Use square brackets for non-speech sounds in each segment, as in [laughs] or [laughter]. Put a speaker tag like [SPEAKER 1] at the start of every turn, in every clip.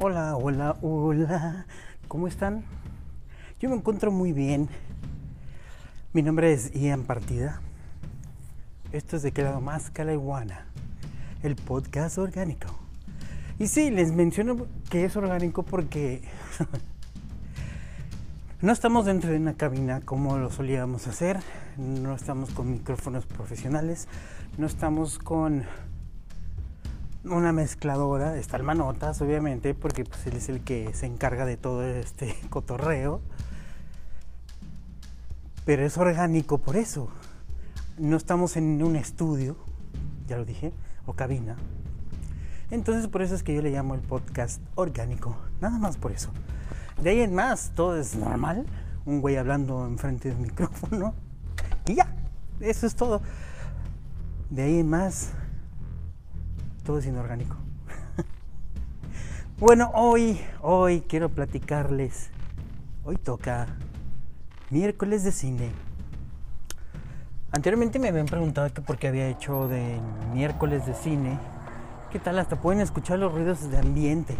[SPEAKER 1] Hola, hola, hola. ¿Cómo están? Yo me encuentro muy bien. Mi nombre es Ian Partida. Esto es de qué lado más iguana, el podcast orgánico. Y sí, les menciono que es orgánico porque [laughs] no estamos dentro de una cabina como lo solíamos hacer, no estamos con micrófonos profesionales, no estamos con una mezcladora, está el Manotas, obviamente, porque pues, él es el que se encarga de todo este [laughs] cotorreo. Pero es orgánico por eso. No estamos en un estudio, ya lo dije, o cabina. Entonces por eso es que yo le llamo el podcast orgánico. Nada más por eso. De ahí en más, todo es normal. Un güey hablando enfrente del [laughs] micrófono. Y ya, eso es todo. De ahí en más, todo es inorgánico. [laughs] bueno, hoy, hoy quiero platicarles. Hoy toca miércoles de cine. Anteriormente me habían preguntado que por qué había hecho de miércoles de cine. ¿Qué tal? Hasta pueden escuchar los ruidos de ambiente.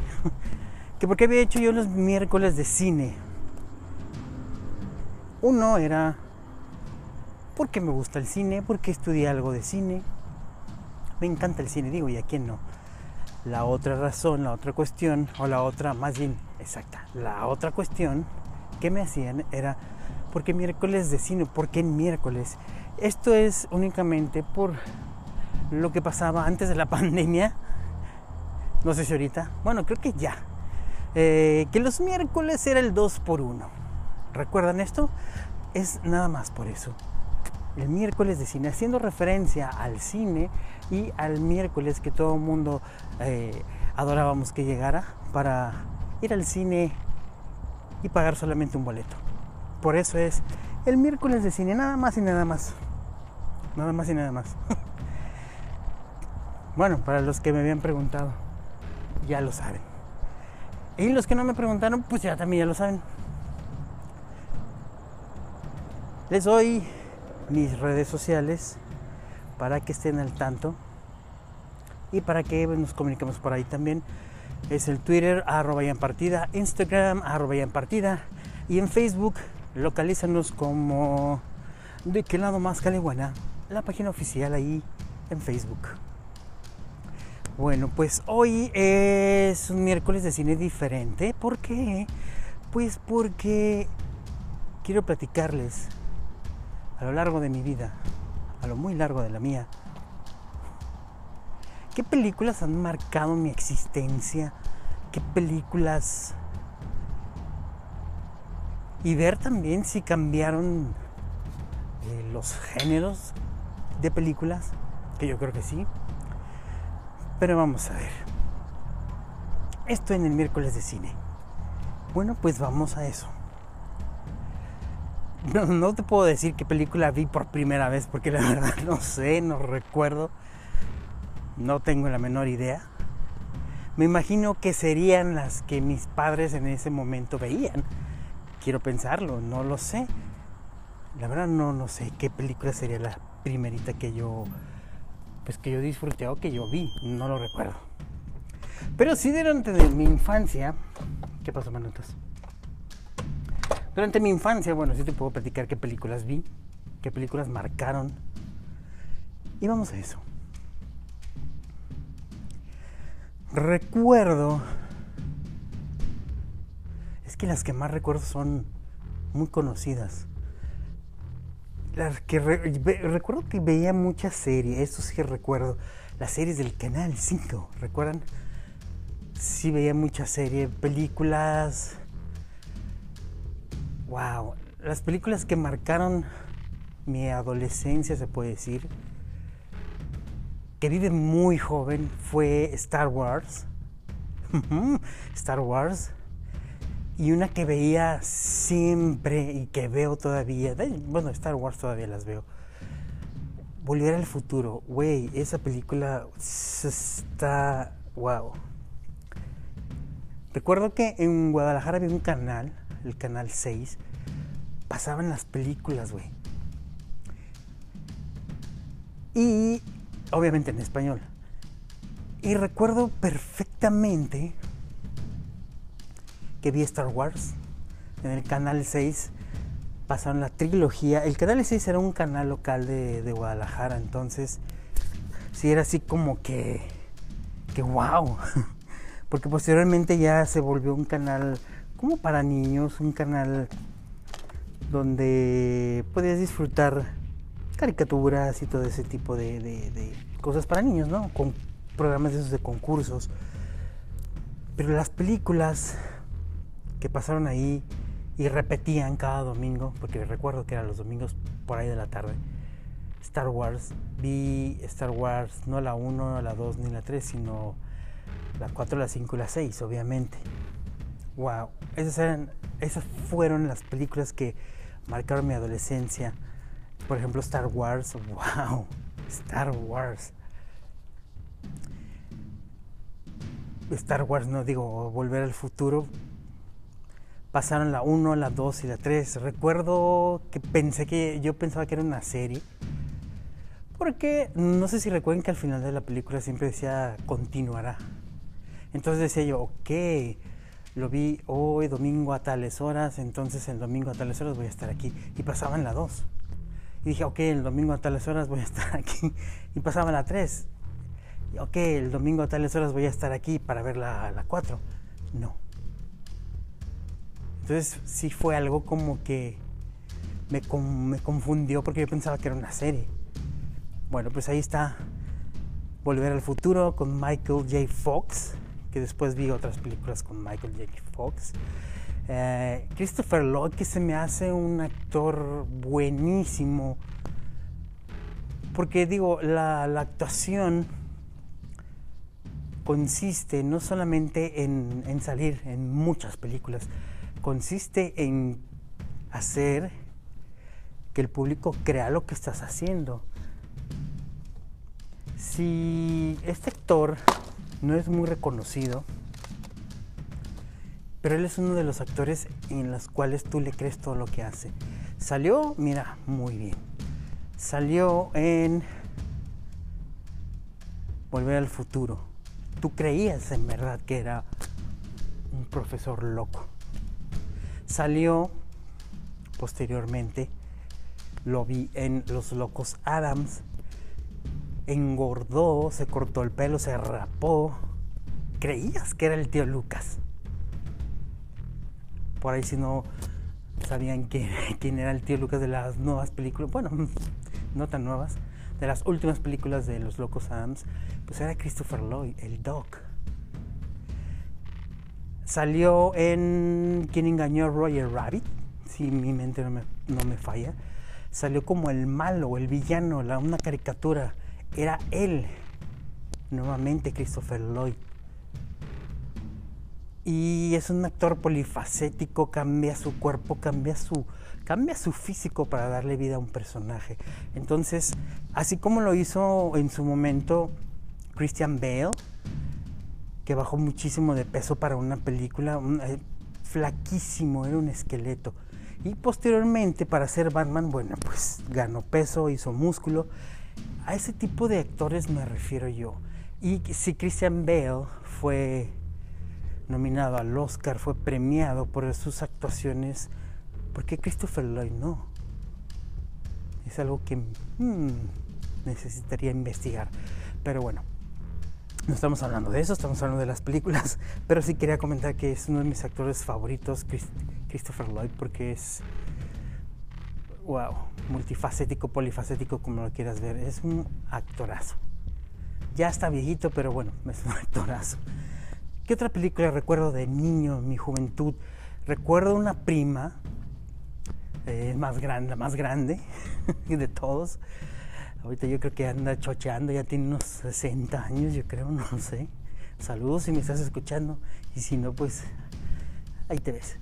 [SPEAKER 1] [laughs] que por qué había hecho yo los miércoles de cine. Uno era porque me gusta el cine, porque estudié algo de cine, me encanta el cine, digo, ¿y a quién no? La otra razón, la otra cuestión, o la otra, más bien, exacta, la otra cuestión que me hacían era, ¿por qué miércoles de cine? ¿Por qué miércoles? Esto es únicamente por lo que pasaba antes de la [laughs] pandemia. No sé si ahorita. Bueno, creo que ya. Eh, que los miércoles era el 2 por 1 ¿Recuerdan esto? Es nada más por eso el miércoles de cine, haciendo referencia al cine y al miércoles que todo el mundo eh, adorábamos que llegara para ir al cine y pagar solamente un boleto. Por eso es el miércoles de cine, nada más y nada más. Nada más y nada más. [laughs] bueno, para los que me habían preguntado, ya lo saben. Y los que no me preguntaron, pues ya también ya lo saben. Les doy mis redes sociales para que estén al tanto y para que nos comuniquemos por ahí también. Es el Twitter, arroba en Instagram, arroba en partida y en Facebook localízanos como de qué lado más Caleguana, la página oficial ahí en Facebook. Bueno, pues hoy es un miércoles de cine diferente. ¿Por qué? Pues porque quiero platicarles a lo largo de mi vida, a lo muy largo de la mía, ¿qué películas han marcado mi existencia? ¿Qué películas... Y ver también si cambiaron eh, los géneros de películas, que yo creo que sí. Pero vamos a ver. Esto en el miércoles de cine. Bueno, pues vamos a eso. [laughs] No, te puedo decir qué película vi por primera vez porque la [laughs] verdad no sé, no recuerdo. No tengo la menor idea. Me imagino que serían las que mis padres en ese momento veían. Quiero pensarlo, no lo sé. La verdad no, no sé qué película sería la primerita que yo pues que yo disfruté o que yo vi, no lo recuerdo. Pero sí durante mi infancia, ¿qué pasó, Manutas? Durante mi infancia, bueno, sí te puedo platicar qué películas vi, qué películas marcaron. Y vamos a eso. Recuerdo. Es que las que más recuerdo son muy conocidas. Las que recuerdo que veía muchas series, eso sí recuerdo. Las series del Canal 5, ¿recuerdan? Sí veía muchas series, películas Wow, las películas que marcaron mi adolescencia, se puede decir, que vive muy joven, fue Star Wars. [laughs] Star Wars. Y una que veía siempre y que veo todavía, bueno, Star Wars todavía las veo. Volver al futuro, güey, esa película está, wow. Recuerdo que en Guadalajara había un canal el canal 6, pasaban las películas, güey. Y obviamente en español. Y recuerdo perfectamente que vi Star Wars. En el canal 6 pasaron la trilogía. El canal 6 era un canal local de, de Guadalajara, entonces sí era así como que, que wow. [laughs] Porque posteriormente ya se volvió un canal como para niños, un canal donde podías disfrutar caricaturas y todo ese tipo de, cosas para niños, ¿no? Con programas de esos de concursos. Pero las películas que pasaron ahí y repetían cada domingo, porque recuerdo que eran los domingos por ahí de la tarde, Star Wars, vi Star Wars no la 1, la 2 ni la 3, sino la 4, la 5 y la 6, obviamente. Wow, esas, eran, esas fueron las películas que marcaron mi adolescencia. Por ejemplo, Star Wars, [laughs] wow, Star Wars. Star Wars, no digo, Volver al Futuro, pasaron la 1, la 2 y la 3. Recuerdo que pensé que yo pensaba que era una serie. Porque no sé si recuerden que al final de la película siempre decía continuará. Entonces decía yo, ok, lo vi hoy domingo a tales horas, entonces el domingo a tales horas voy a estar aquí. Y pasaban la 2. Y dije, ok, el domingo a tales horas voy a estar aquí. [laughs] Y pasaba la 3 ok, el domingo a tales horas voy a estar aquí para ver la, la 4. No. Entonces sí fue algo como que me, me confundió porque yo pensaba que era una serie. Bueno, pues ahí está Volver al Futuro con Michael J. Fox, que después vi otras películas con Michael J. Fox. Eh, Christopher Lloyd, que se me hace un actor buenísimo, porque digo, la, la actuación consiste no solamente en, salir en muchas películas, consiste en hacer que el público crea lo que estás haciendo. Si este actor no es muy reconocido, pero él es uno de los actores en los cuales tú le crees todo lo que hace. Salió, mira, muy bien. Salió en Volver al futuro tú creías en verdad que era un profesor loco. Salió posteriormente, lo vi en Los Locos Adams, engordó, se cortó el pelo, se rapó. Creías que era el tío Lucas. Por ahí si no sabían quién, [laughs] era el tío Lucas de las nuevas películas, bueno, [laughs] no tan nuevas, de las últimas películas de Los Locos Adams, pues era Christopher Lloyd, el Doc. Salió en ¿Quién engañó a Roger Rabbit? Si mi mente no me, falla. Salió como el malo, el villano, la, una caricatura. Era él, nuevamente Christopher Lloyd. Y es un actor polifacético, cambia su cuerpo, cambia su, cambia su físico para darle vida a un personaje. Entonces, así como lo hizo en su momento Christian Bale, que bajó muchísimo de peso para una película, eh, flaquísimo, era un esqueleto. Y posteriormente, para ser Batman, bueno, pues ganó peso, hizo músculo. A ese tipo de actores me refiero yo. Y si Christian Bale fue nominado al Oscar, fue premiado por sus actuaciones ¿Por qué Christopher Lloyd no? Es algo que hmm, necesitaría investigar. Pero bueno, no estamos hablando de eso, estamos hablando de las películas. [laughs] Pero sí quería comentar que es uno de mis actores favoritos, Christopher Lloyd, porque es, wow, multifacético, polifacético, como lo quieras ver. Es un actorazo. Ya está viejito, pero bueno, [laughs] es un actorazo. ¿Qué otra película recuerdo de niño, mi juventud? Recuerdo una prima eh, más grande, la más grande [laughs] de todos. Ahorita yo creo que anda chocheando, ya tiene unos 60 años, yo creo, [laughs] no sé. Saludos si me estás escuchando y si no, pues ahí te ves.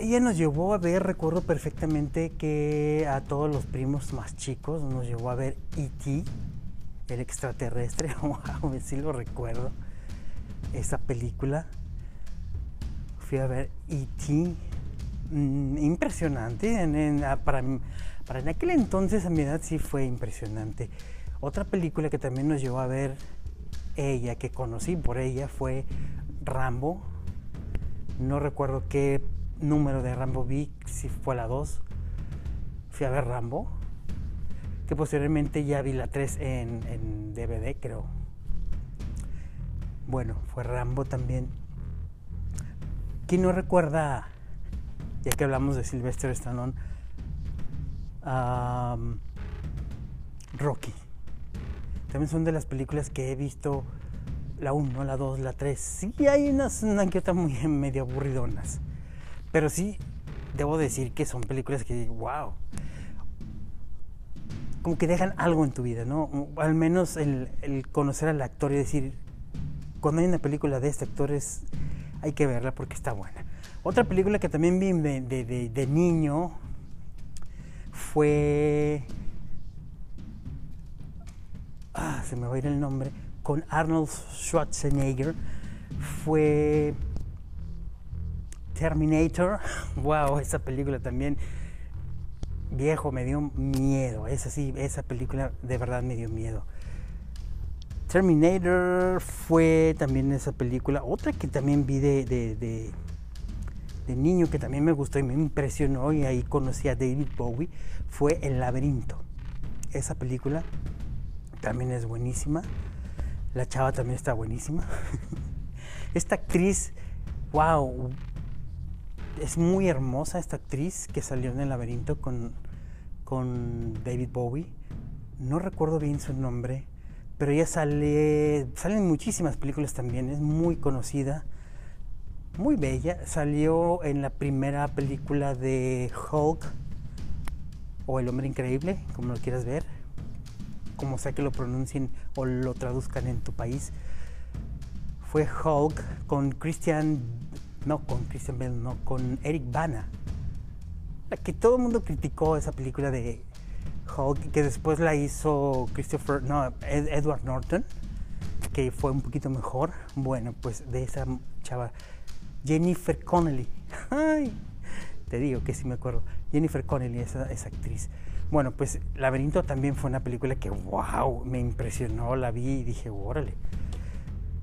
[SPEAKER 1] Ella nos llevó a ver, recuerdo perfectamente que a todos los primos más chicos nos llevó a ver E.T., el extraterrestre, [laughs] wow, si lo recuerdo, esa película. Fui a ver E.T., Mm, impresionante. Ah, para, para en aquel entonces, a mi edad, sí fue impresionante. Otra película que también nos llevó a ver ella, que conocí por ella, fue Rambo. No recuerdo qué número de Rambo vi, si fue la 2. Fui a ver Rambo. Que posteriormente ya vi la 3 en, en DVD, creo. Bueno, fue Rambo también. ¿Quién no recuerda, ya que hablamos de Sylvester Stallone, Rocky? También son de las películas que he visto la 1, la 2, la 3. Sí, hay unas una que otra muy medio aburridonas. Pero sí, debo decir que son películas que, wow, como que dejan algo en tu vida, ¿no? Al menos el, el conocer al actor y decir, cuando hay una película de este actor es, hay que verla porque está buena. Otra película que también vi de, niño fue... Ah, se me va a ir el nombre. Con Arnold Schwarzenegger. Fue Terminator. [laughs] Wow, esa película también. Viejo, me dio miedo. Esa sí, esa película de verdad me dio miedo. Terminator fue también esa película. Otra que también vi de, de, niño que también me gustó y me impresionó y ahí conocí a David Bowie fue El laberinto. Esa película también es buenísima. La chava también está buenísima. [laughs] Esta actriz, wow, es muy hermosa esta actriz que salió en El laberinto con, con David Bowie. No recuerdo bien su nombre pero ella sale, salen muchísimas películas también, es muy conocida, muy bella. Salió en la primera película de Hulk o El Hombre Increíble, como lo quieras ver, como sea que lo pronuncien o lo traduzcan en tu país. Fue Hulk con Christian, no con Christian Bell, no, con Eric Bana. Que todo el mundo criticó esa película de Hulk, que después la hizo Christopher, no, Edward Norton, que fue un poquito mejor. Bueno, pues de esa chava, Jennifer Connelly. [laughs] Te digo que sí me acuerdo. Jennifer Connelly, esa, esa actriz. Bueno, pues Laberinto también fue una película que, wow, me impresionó, la vi y dije, órale.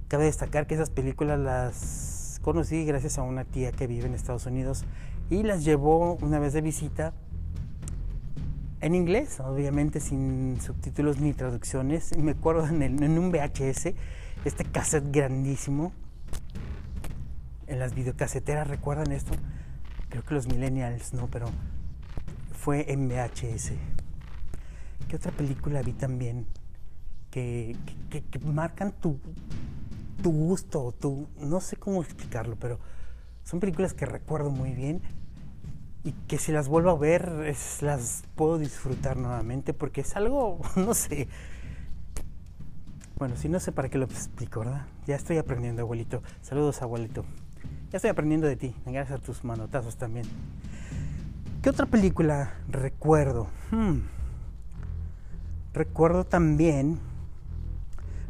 [SPEAKER 1] Cabe destacar que esas películas las conocí gracias a una tía que vive en Estados Unidos y las llevó una vez de visita en inglés, obviamente sin subtítulos ni traducciones. Me acuerdo en, en, un VHS, este cassette grandísimo. En las videocaseteras, ¿recuerdan esto? Creo que los millennials no, pero fue en VHS. ¿Qué otra película vi también? Que, que, que marcan tu, tu gusto, tu, no sé cómo explicarlo, pero son películas que recuerdo muy bien y que si las vuelvo a ver las puedo disfrutar nuevamente porque es algo, [laughs] no sé. Bueno, si no sé para qué lo explico, ¿verdad? Ya estoy aprendiendo, abuelito. Saludos, abuelito. Ya estoy aprendiendo de ti, gracias a tus manotazos también. ¿Qué otra película recuerdo? Hmm. Recuerdo también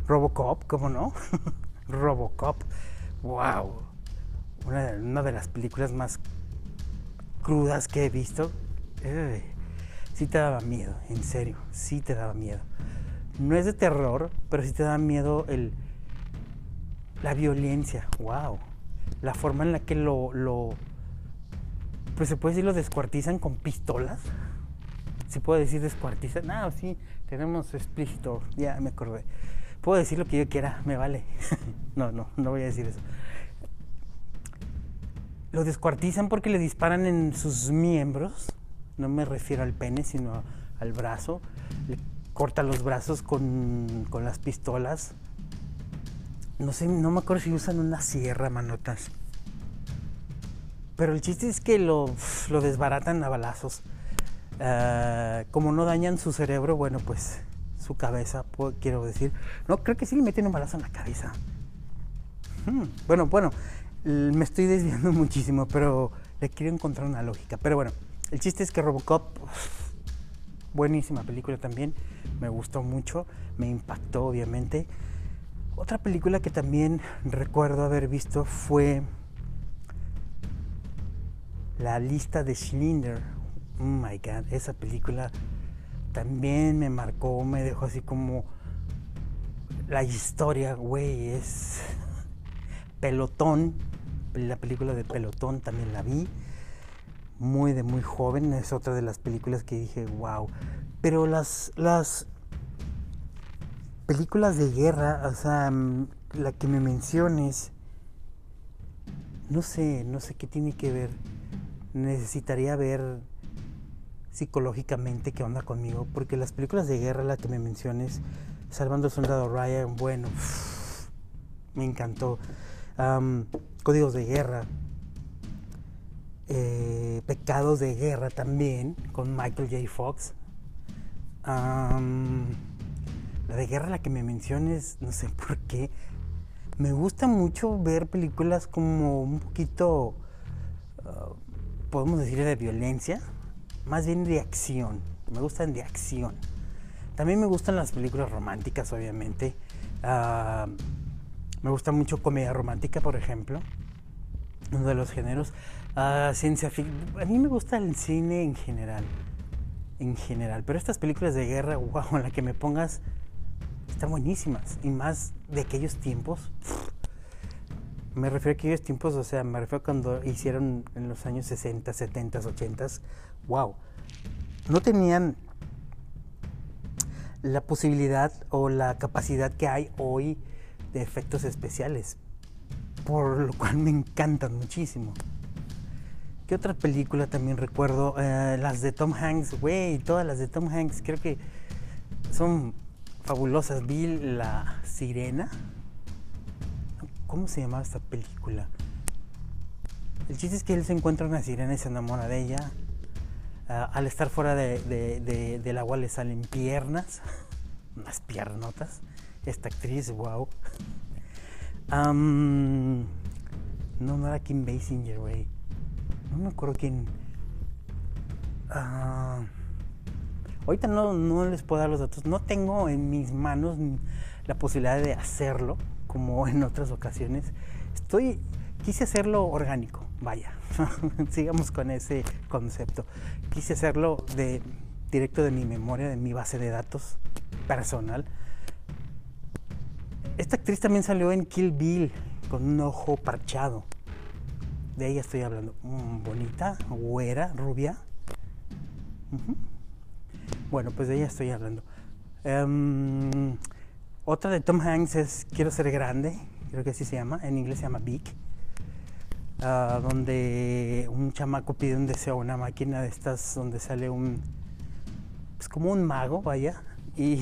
[SPEAKER 1] Robocop, ¿cómo no? [laughs] Robocop. ¡Wow! Una, de las películas más crudas que he visto, eh, sí te daba miedo, en serio, sí te daba miedo. No es de terror, pero sí te da miedo el, la violencia, wow. La forma en la que lo, lo, pues se puede decir, lo descuartizan con pistolas. Si puedo decir descuartizan, no, sí, tenemos explícito, ya me acordé. Puedo decir lo que yo quiera, me vale. [laughs] no, no, no voy a decir eso lo descuartizan porque le disparan en sus miembros. No me refiero al pene, sino al brazo. Le cortan los brazos con, con las pistolas. No sé, no me acuerdo si usan una sierra, manotas. Pero el chiste es que lo, lo desbaratan a balazos. Ah, como no dañan su cerebro, bueno, pues su cabeza, quiero decir. No, creo que sí le meten un balazo en la cabeza. Hmm, bueno, bueno, me estoy desviando [laughs] muchísimo, pero le quiero encontrar una lógica. Pero bueno, el chiste es que Robocop, buenísima película también, me gustó mucho, me impactó obviamente. Otra película que también recuerdo haber visto fue La lista de Schindler. Oh my god, esa película también me marcó, me dejó así como la historia, güey, es [laughs] pelotón la película de Pelotón también la vi. Muy de muy joven. Es otra de las películas que dije, wow. Pero las, las películas de guerra, o sea, mm, la que me menciones, no sé, no sé qué tiene que ver. Necesitaría ver psicológicamente qué onda conmigo, porque las películas de guerra, la que me menciones, Salvando al Soldado Ryan, bueno, [sniffs] me encantó. Códigos de Guerra, eh, Pecados de Guerra también, con Michael J. Fox. la de guerra, la que me menciones, no sé por qué. Me gusta mucho ver películas como un poquito, ah, podemos decir, de violencia, más bien de acción. Me gustan de acción. También me gustan las películas románticas, obviamente. Me gusta mucho comedia romántica, por ejemplo, uno de los géneros. Uh, ciencia ficción. A mí me gusta el cine en general. En general. Pero estas películas de guerra, wow, en [laughs] la que me pongas, están buenísimas. Y más de aquellos tiempos. Me refiero a aquellos tiempos, o sea, me refiero a cuando hicieron en los años 60, 70, 80. Wow. No tenían la posibilidad o la capacidad que hay hoy de efectos especiales, por lo cual me encantan muchísimo. ¿Qué otra película también recuerdo? Eh, las de Tom Hanks, güey, todas las de Tom Hanks creo que son fabulosas. Vi La Sirena. ¿Cómo se llamaba esta película? El chiste es que él se encuentra una sirena y se enamora de ella. Ah, al estar fuera de, del agua le salen piernas, [laughs] unas piernotas esta actriz, wow. no, no era Kim Basinger, güey. No me acuerdo quién. Uh, ahorita no, no les puedo dar los datos. No tengo en mis manos la posibilidad de hacerlo, como [laughs] en otras ocasiones. Estoy. Quise hacerlo orgánico, vaya. [laughs] Sigamos con ese concepto. Quise hacerlo de directo de mi memoria, de mi base de datos personal esta actriz también salió en Kill Bill con un ojo parchado. De ella estoy hablando. Mm, bonita, güera, rubia. Bueno, pues de ella estoy hablando. Em, otra de Tom Hanks es Quiero ser grande, creo que así se llama. En inglés se llama Big. Ah, donde un chamaco pide un deseo a una máquina de estas donde sale un. Pues como un mago, vaya [laughs] y,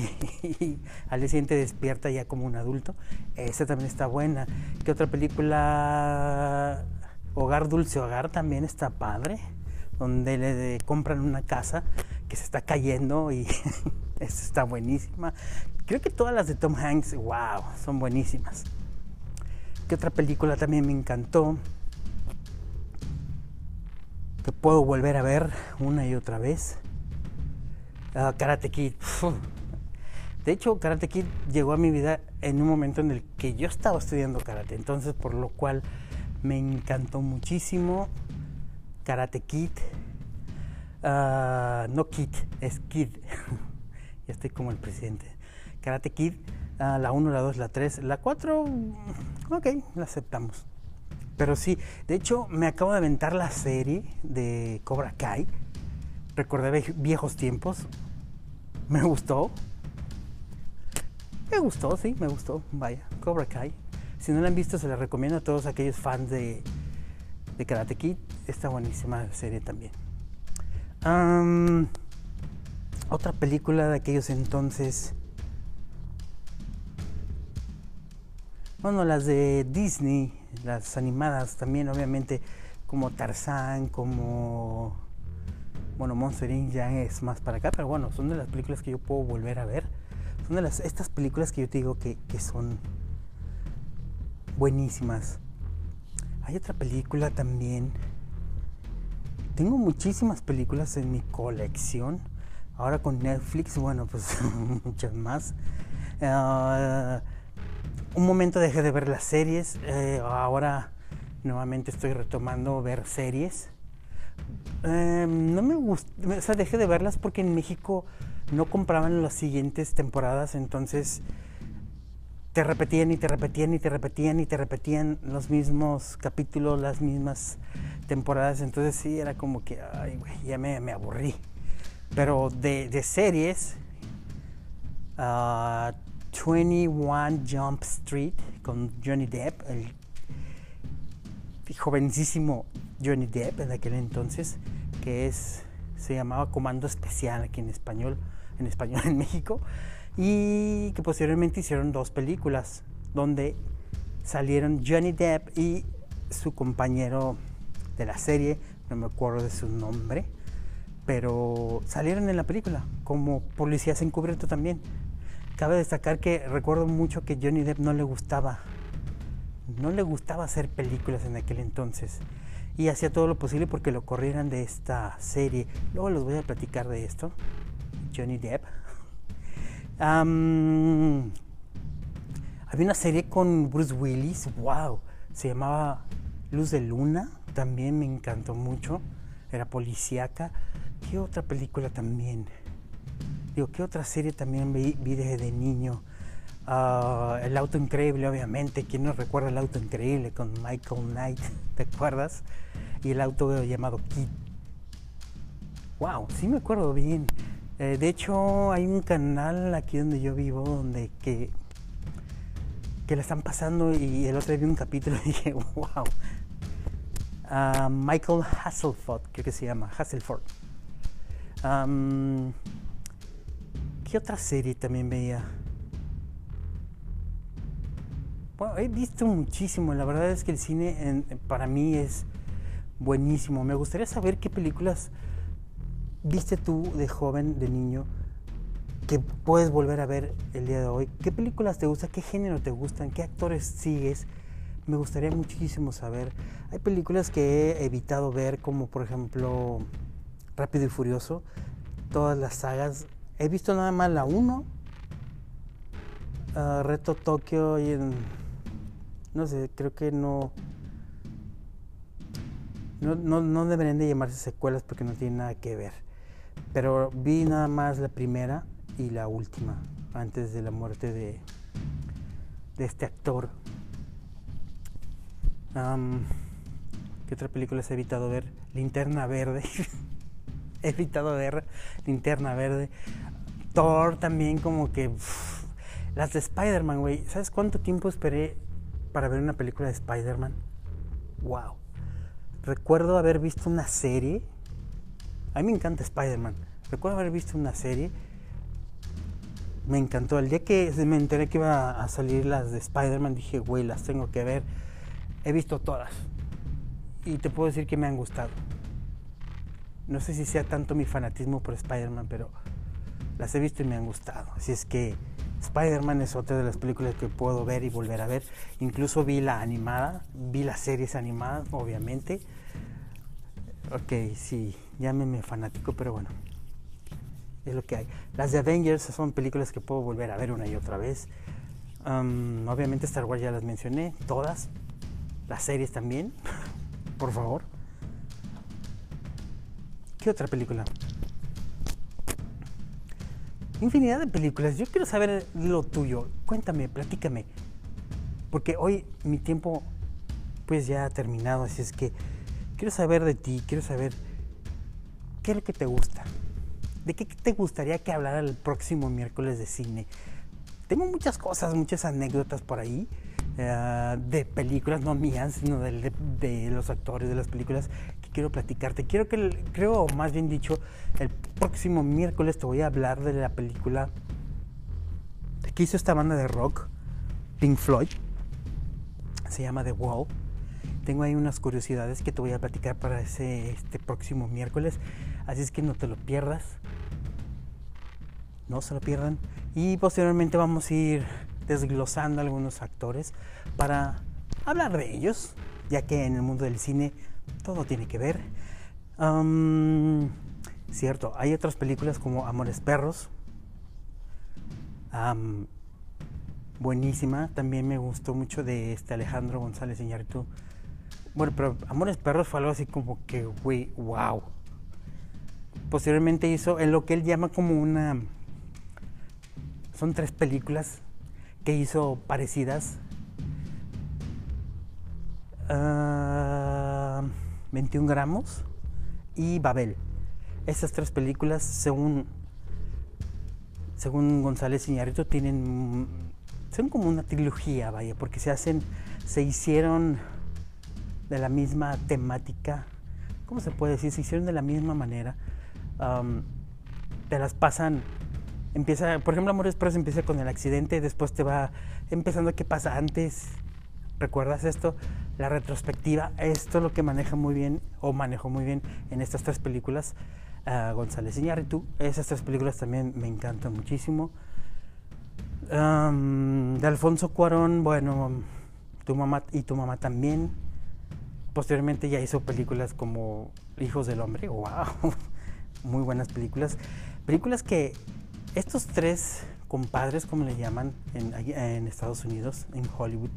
[SPEAKER 1] al día siguiente despierta ya como un adulto. Esa también está buena. ¿Qué otra película? Hogar Dulce Hogar también está padre, donde le compran una casa que se está cayendo y [laughs] está buenísima. Creo que todas las de Tom Hanks, wow, son buenísimas. ¿Qué otra película también me encantó? Que puedo volver a ver una y otra vez. Ah, Karate Kid. [laughs] De hecho, Karate Kid llegó a mi vida en un momento en el que yo estaba estudiando karate, entonces por lo cual me encantó muchísimo Karate Kid. Ah, no Kid, es Kid. [laughs] ya estoy como el presidente. Karate Kid, ah, la 1, la 2, la 3, la 4, ok, la aceptamos. Pero sí, de hecho me acabo de aventar la serie de Cobra Kai. Recordé viejos tiempos. Me gustó, me gustó, sí, me gustó. Vaya, Cobra Kai. Si no la han visto, se la recomiendo a todos aquellos fans de, de Karate Kid. Esta buenísima serie también. otra película de aquellos entonces. Bueno, las de Disney, las animadas también, obviamente, como Tarzán, como. Bueno, Monster Inc. ya es más para acá, pero bueno, son de las películas que yo puedo volver a ver son de las, estas películas que yo te digo que, son buenísimas. Hay otra película también. Tengo muchísimas películas en mi colección. Ahora con Netflix, bueno, pues [laughs] muchas más. Ah, un momento dejé de ver las series. Eh, ahora nuevamente estoy retomando ver series. Em, no me gusta, o sea, dejé de verlas porque en México no compraban las siguientes temporadas, entonces te repetían y te repetían y te repetían y te repetían los mismos capítulos, las mismas temporadas. Entonces sí, era como que, ay, güey, ya me, aburrí. Pero de, series, uh, 21 Jump Street con Johnny Depp, el jovencísimo Johnny Depp en aquel entonces, que es se llamaba Comando Especial aquí en español, en español en México, y que posteriormente hicieron dos películas donde salieron Johnny Depp y su compañero de la serie, no me acuerdo de su nombre, pero salieron en la película como policías encubierto también. Cabe destacar que recuerdo mucho que Johnny Depp no le gustaba, no le gustaba hacer películas en aquel entonces y hacía todo lo posible porque lo corrieran de esta serie. Luego les voy a platicar de esto. Johnny Depp. había una serie con Bruce Willis, wow, se llamaba Luz de Luna, también me encantó mucho, era policíaca. ¿Qué otra película también? Digo, ¿qué otra serie también vi, desde niño? Ah, el auto increíble, obviamente. ¿Quién no recuerda el auto increíble con Michael Knight? [laughs] ¿Te acuerdas? Y el auto llamado Kid. Wow, sí me acuerdo bien. Eh, de hecho, hay un canal aquí donde yo vivo donde que, que la están pasando y el otro día vi un capítulo y [laughs] dije, wow. Ah, Michael Hasselford, creo que se llama, Hasselford. ¿Qué otra serie también veía? Bueno, he visto muchísimo. La verdad es que el cine para mí es buenísimo. Me gustaría saber qué películas viste tú de joven, de niño, que puedes volver a ver el día de hoy. ¿Qué películas te gustan? ¿Qué género te gustan? ¿Qué actores sigues? Me gustaría muchísimo saber. Hay películas que he evitado ver, como por ejemplo Rápido y Furioso. Todas las sagas. He visto nada más la 1. Ah, Reto Tokio y en no sé, creo que no, no, no, deberían de llamarse secuelas porque no tienen nada que ver. Pero vi nada más la primera y la última, antes de la muerte de, de este actor. ¿Qué otra película [laughs] he evitado ver? Linterna Verde. he evitado ver Linterna Verde. Thor también como que... las de Spider-Man, güey. ¿Sabes cuánto tiempo esperé para ver una película de Spider-Man. ¡Wow! Recuerdo haber visto una serie. A mí me encanta Spider-Man. Recuerdo haber visto una serie. Me encantó. El día que me enteré que iba a salir las de Spider-Man, dije, güey, las tengo que ver. He visto todas. Y te puedo decir que me han gustado. No sé si sea tanto mi fanatismo por Spider-Man, pero las he visto y me han gustado. Así es que Spider-Man es otra de las películas que puedo ver y volver a ver. Incluso vi la animada, vi las series animadas, obviamente. Ok, sí, llámeme fanático, pero bueno, es lo que hay. Las de Avengers son películas que puedo volver a ver una y otra vez. obviamente Star Wars ya las mencioné, todas. Las series también, [laughs] por favor. ¿Qué otra película? Infinidad de películas. Yo quiero saber lo tuyo. Cuéntame, platícame. Porque hoy mi tiempo pues ya ha terminado, así es que quiero saber de ti, quiero saber qué es lo que te gusta. ¿De qué te gustaría que hablara el próximo miércoles de cine? Tengo muchas cosas, muchas anécdotas por ahí eh, de películas, no mías, sino de, de, los actores de las películas quiero platicarte. Quiero que, creo, más bien dicho, el próximo miércoles te voy a hablar de la película que hizo esta banda de rock, Pink Floyd. Se llama The Wall. Tengo ahí unas curiosidades que te voy a platicar para ese, este próximo miércoles. Así es que no te lo pierdas. No se lo pierdan. Y posteriormente vamos a ir desglosando algunos actores para hablar de ellos, ya que en el mundo del cine todo tiene que ver. Cierto, hay otras películas como Amores Perros. buenísima, también me gustó mucho de este Alejandro González Iñárritu. Bueno, pero Amores Perros fue algo así como que, güey, wow. Posteriormente hizo en lo que él llama como una... Son tres películas que hizo parecidas. 21 ah, gramos y Babel. Estas tres películas, según, según González Iñárritu, tienen son como una trilogía, vaya, porque se hacen, se hicieron de la misma temática, ¿cómo se puede decir? Se hicieron de la misma manera. te las pasan, empieza, por ejemplo, Amores Perros empieza con el accidente, después te va empezando qué pasa antes. ¿Recuerdas esto? La retrospectiva, esto es lo que maneja muy bien, o manejó muy bien en estas tres películas. Uh, González Iñárritu. Esas tres películas también me encantan muchísimo. de Alfonso Cuarón, bueno, tu mamá y tu mamá también posteriormente ya hizo películas como Hijos del Hombre, [laughs] wow, muy buenas películas. Películas que estos tres compadres, como le llaman en, en Estados Unidos, en Hollywood,